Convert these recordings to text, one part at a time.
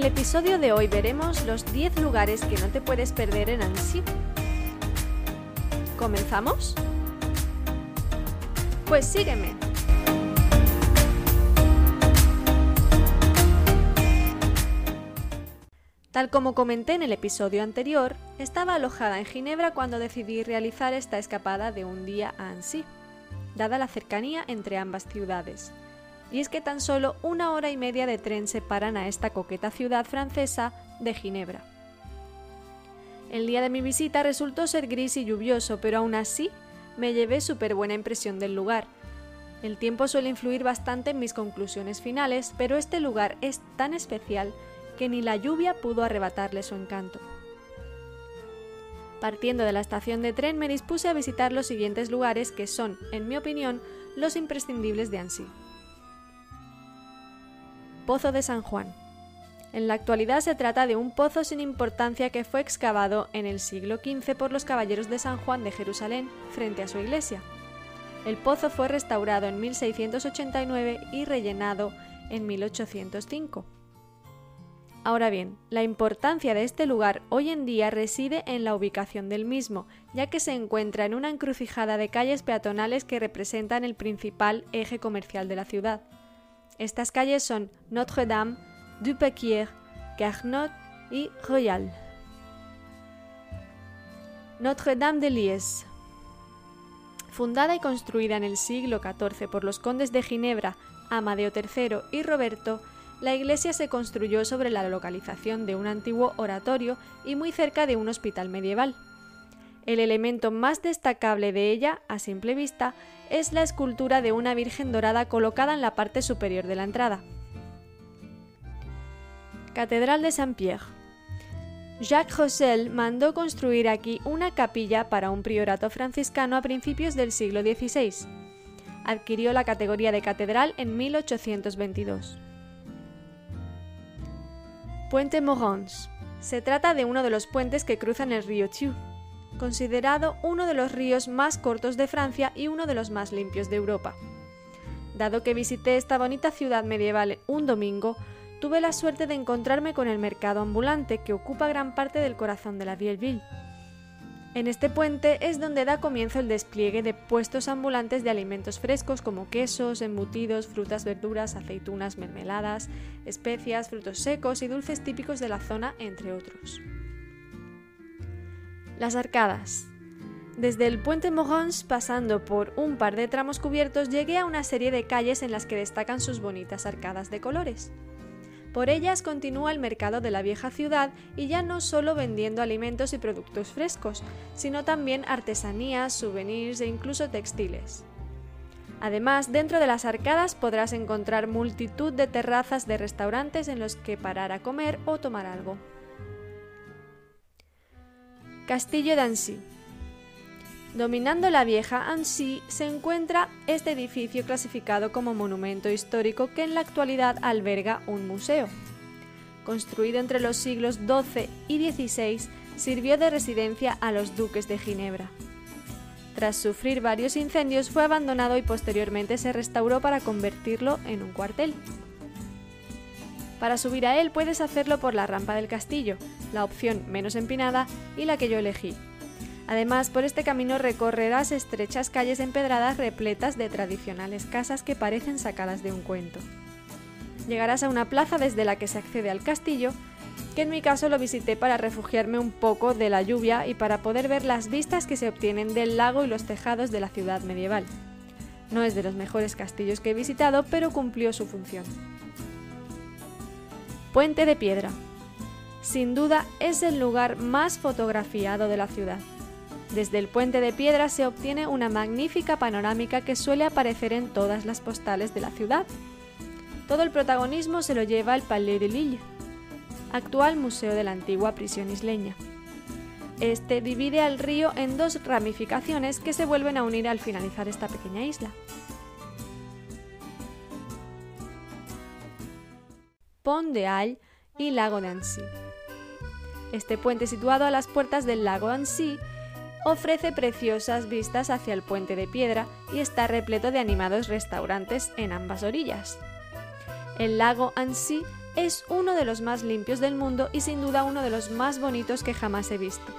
El episodio de hoy veremos los 10 lugares que no te puedes perder en Annecy. ¿Comenzamos? Pues sígueme. Tal como comenté en el episodio anterior, estaba alojada en Ginebra cuando decidí realizar esta escapada de un día a Annecy, dada la cercanía entre ambas ciudades y es que tan solo una hora y media de tren separan a esta coqueta ciudad francesa de Ginebra. El día de mi visita resultó ser gris y lluvioso, pero aún así me llevé súper buena impresión del lugar. El tiempo suele influir bastante en mis conclusiones finales, pero este lugar es tan especial que ni la lluvia pudo arrebatarle su encanto. Partiendo de la estación de tren me dispuse a visitar los siguientes lugares que son, en mi opinión, los imprescindibles de Annecy. Pozo de San Juan. En la actualidad se trata de un pozo sin importancia que fue excavado en el siglo XV por los caballeros de San Juan de Jerusalén frente a su iglesia. El pozo fue restaurado en 1689 y rellenado en 1805. Ahora bien, la importancia de este lugar hoy en día reside en la ubicación del mismo, ya que se encuentra en una encrucijada de calles peatonales que representan el principal eje comercial de la ciudad. Estas calles son Notre-Dame, Dupequier, Carnot y Royal. Notre-Dame de Lies. Fundada y construida en el siglo XIV por los condes de Ginebra, Amadeo III y Roberto, la iglesia se construyó sobre la localización de un antiguo oratorio y muy cerca de un hospital medieval. El elemento más destacable de ella, a simple vista, es la escultura de una Virgen dorada colocada en la parte superior de la entrada. Catedral de Saint-Pierre. Jacques Roussel mandó construir aquí una capilla para un priorato franciscano a principios del siglo XVI. Adquirió la categoría de catedral en 1822. Puente Morons. Se trata de uno de los puentes que cruzan el río Thiou considerado uno de los ríos más cortos de Francia y uno de los más limpios de Europa. Dado que visité esta bonita ciudad medieval un domingo, tuve la suerte de encontrarme con el mercado ambulante que ocupa gran parte del corazón de la Vieilleville. En este puente es donde da comienzo el despliegue de puestos ambulantes de alimentos frescos como quesos, embutidos, frutas, verduras, aceitunas, mermeladas, especias, frutos secos y dulces típicos de la zona, entre otros. Las arcadas. Desde el puente Morons, pasando por un par de tramos cubiertos, llegué a una serie de calles en las que destacan sus bonitas arcadas de colores. Por ellas continúa el mercado de la vieja ciudad y ya no solo vendiendo alimentos y productos frescos, sino también artesanías, souvenirs e incluso textiles. Además, dentro de las arcadas podrás encontrar multitud de terrazas de restaurantes en los que parar a comer o tomar algo. Castillo de Annecy. Dominando la vieja Annecy se encuentra este edificio clasificado como monumento histórico que en la actualidad alberga un museo. Construido entre los siglos XII y XVI, sirvió de residencia a los duques de Ginebra. Tras sufrir varios incendios fue abandonado y posteriormente se restauró para convertirlo en un cuartel. Para subir a él puedes hacerlo por la rampa del castillo, la opción menos empinada y la que yo elegí. Además, por este camino recorrerás estrechas calles empedradas repletas de tradicionales casas que parecen sacadas de un cuento. Llegarás a una plaza desde la que se accede al castillo, que en mi caso lo visité para refugiarme un poco de la lluvia y para poder ver las vistas que se obtienen del lago y los tejados de la ciudad medieval. No es de los mejores castillos que he visitado, pero cumplió su función. Puente de Piedra. Sin duda es el lugar más fotografiado de la ciudad. Desde el puente de piedra se obtiene una magnífica panorámica que suele aparecer en todas las postales de la ciudad. Todo el protagonismo se lo lleva el Palais de Lille, actual museo de la antigua prisión isleña. Este divide al río en dos ramificaciones que se vuelven a unir al finalizar esta pequeña isla. Pont de All y Lago de Annecy. Este puente situado a las puertas del lago Annecy ofrece preciosas vistas hacia el puente de piedra y está repleto de animados restaurantes en ambas orillas. El lago Annecy es uno de los más limpios del mundo y sin duda uno de los más bonitos que jamás he visto,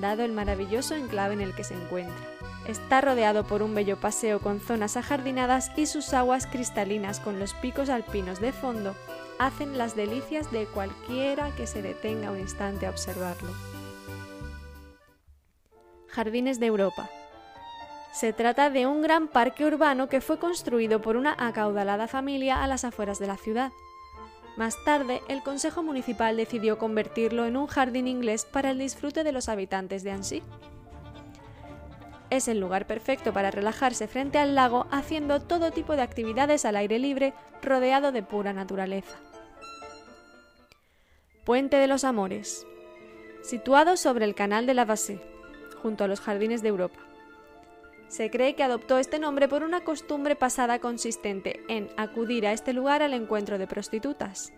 dado el maravilloso enclave en el que se encuentra. Está rodeado por un bello paseo con zonas ajardinadas y sus aguas cristalinas con los picos alpinos de fondo hacen las delicias de cualquiera que se detenga un instante a observarlo. Jardines de Europa. Se trata de un gran parque urbano que fue construido por una acaudalada familia a las afueras de la ciudad. Más tarde, el Consejo Municipal decidió convertirlo en un jardín inglés para el disfrute de los habitantes de Annecy. Es el lugar perfecto para relajarse frente al lago haciendo todo tipo de actividades al aire libre rodeado de pura naturaleza. Puente de los Amores. Situado sobre el canal de la Bassée, junto a los jardines de Europa. Se cree que adoptó este nombre por una costumbre pasada consistente en acudir a este lugar al encuentro de prostitutas.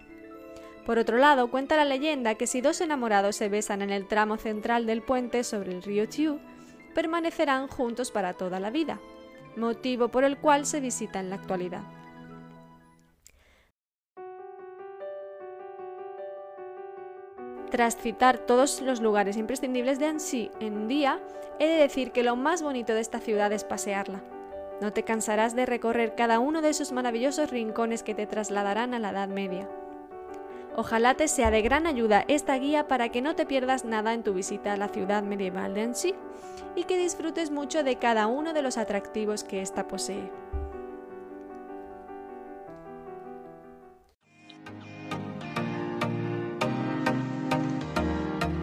Por otro lado, cuenta la leyenda que si dos enamorados se besan en el tramo central del puente sobre el río Thiou, permanecerán juntos para toda la vida, motivo por el cual se visita en la actualidad. Tras citar todos los lugares imprescindibles de Annecy en un día, he de decir que lo más bonito de esta ciudad es pasearla. No te cansarás de recorrer cada uno de esos maravillosos rincones que te trasladarán a la Edad Media. Ojalá te sea de gran ayuda esta guía para que no te pierdas nada en tu visita a la ciudad medieval de Annecy y que disfrutes mucho de cada uno de los atractivos que ésta posee.